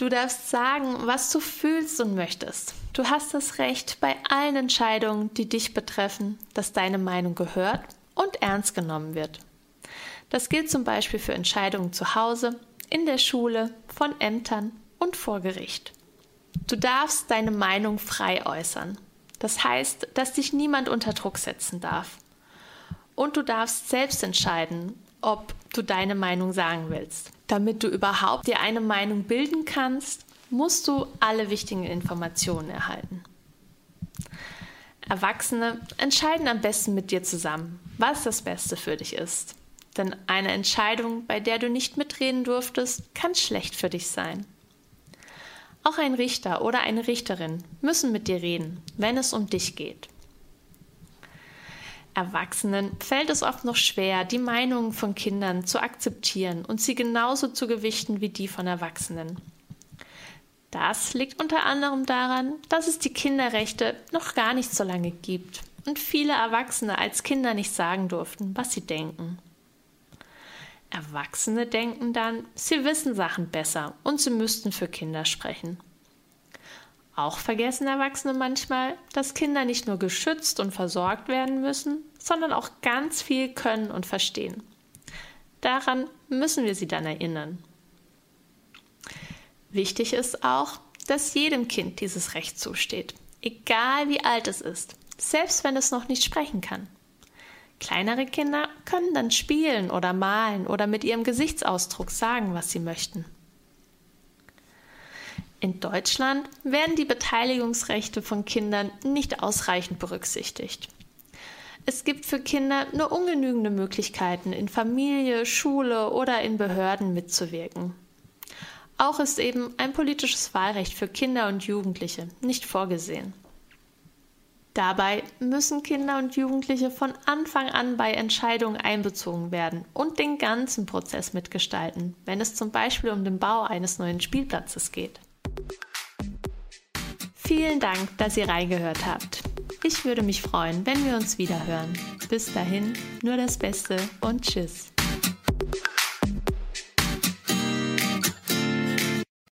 Du darfst sagen, was du fühlst und möchtest. Du hast das Recht, bei allen Entscheidungen, die dich betreffen, dass deine Meinung gehört und ernst genommen wird. Das gilt zum Beispiel für Entscheidungen zu Hause, in der Schule, von Ämtern und vor Gericht. Du darfst deine Meinung frei äußern. Das heißt, dass dich niemand unter Druck setzen darf. Und du darfst selbst entscheiden, ob du deine Meinung sagen willst. Damit du überhaupt dir eine Meinung bilden kannst, musst du alle wichtigen Informationen erhalten. Erwachsene entscheiden am besten mit dir zusammen, was das Beste für dich ist. Denn eine Entscheidung, bei der du nicht mitreden durftest, kann schlecht für dich sein. Auch ein Richter oder eine Richterin müssen mit dir reden, wenn es um dich geht. Erwachsenen fällt es oft noch schwer, die Meinungen von Kindern zu akzeptieren und sie genauso zu gewichten wie die von Erwachsenen. Das liegt unter anderem daran, dass es die Kinderrechte noch gar nicht so lange gibt und viele Erwachsene als Kinder nicht sagen durften, was sie denken. Erwachsene denken dann, sie wissen Sachen besser und sie müssten für Kinder sprechen. Auch vergessen Erwachsene manchmal, dass Kinder nicht nur geschützt und versorgt werden müssen, sondern auch ganz viel können und verstehen. Daran müssen wir sie dann erinnern. Wichtig ist auch, dass jedem Kind dieses Recht zusteht, egal wie alt es ist, selbst wenn es noch nicht sprechen kann. Kleinere Kinder können dann spielen oder malen oder mit ihrem Gesichtsausdruck sagen, was sie möchten. In Deutschland werden die Beteiligungsrechte von Kindern nicht ausreichend berücksichtigt. Es gibt für Kinder nur ungenügende Möglichkeiten, in Familie, Schule oder in Behörden mitzuwirken. Auch ist eben ein politisches Wahlrecht für Kinder und Jugendliche nicht vorgesehen. Dabei müssen Kinder und Jugendliche von Anfang an bei Entscheidungen einbezogen werden und den ganzen Prozess mitgestalten, wenn es zum Beispiel um den Bau eines neuen Spielplatzes geht. Vielen Dank, dass ihr reingehört habt. Ich würde mich freuen, wenn wir uns wieder hören. Bis dahin, nur das Beste und Tschüss.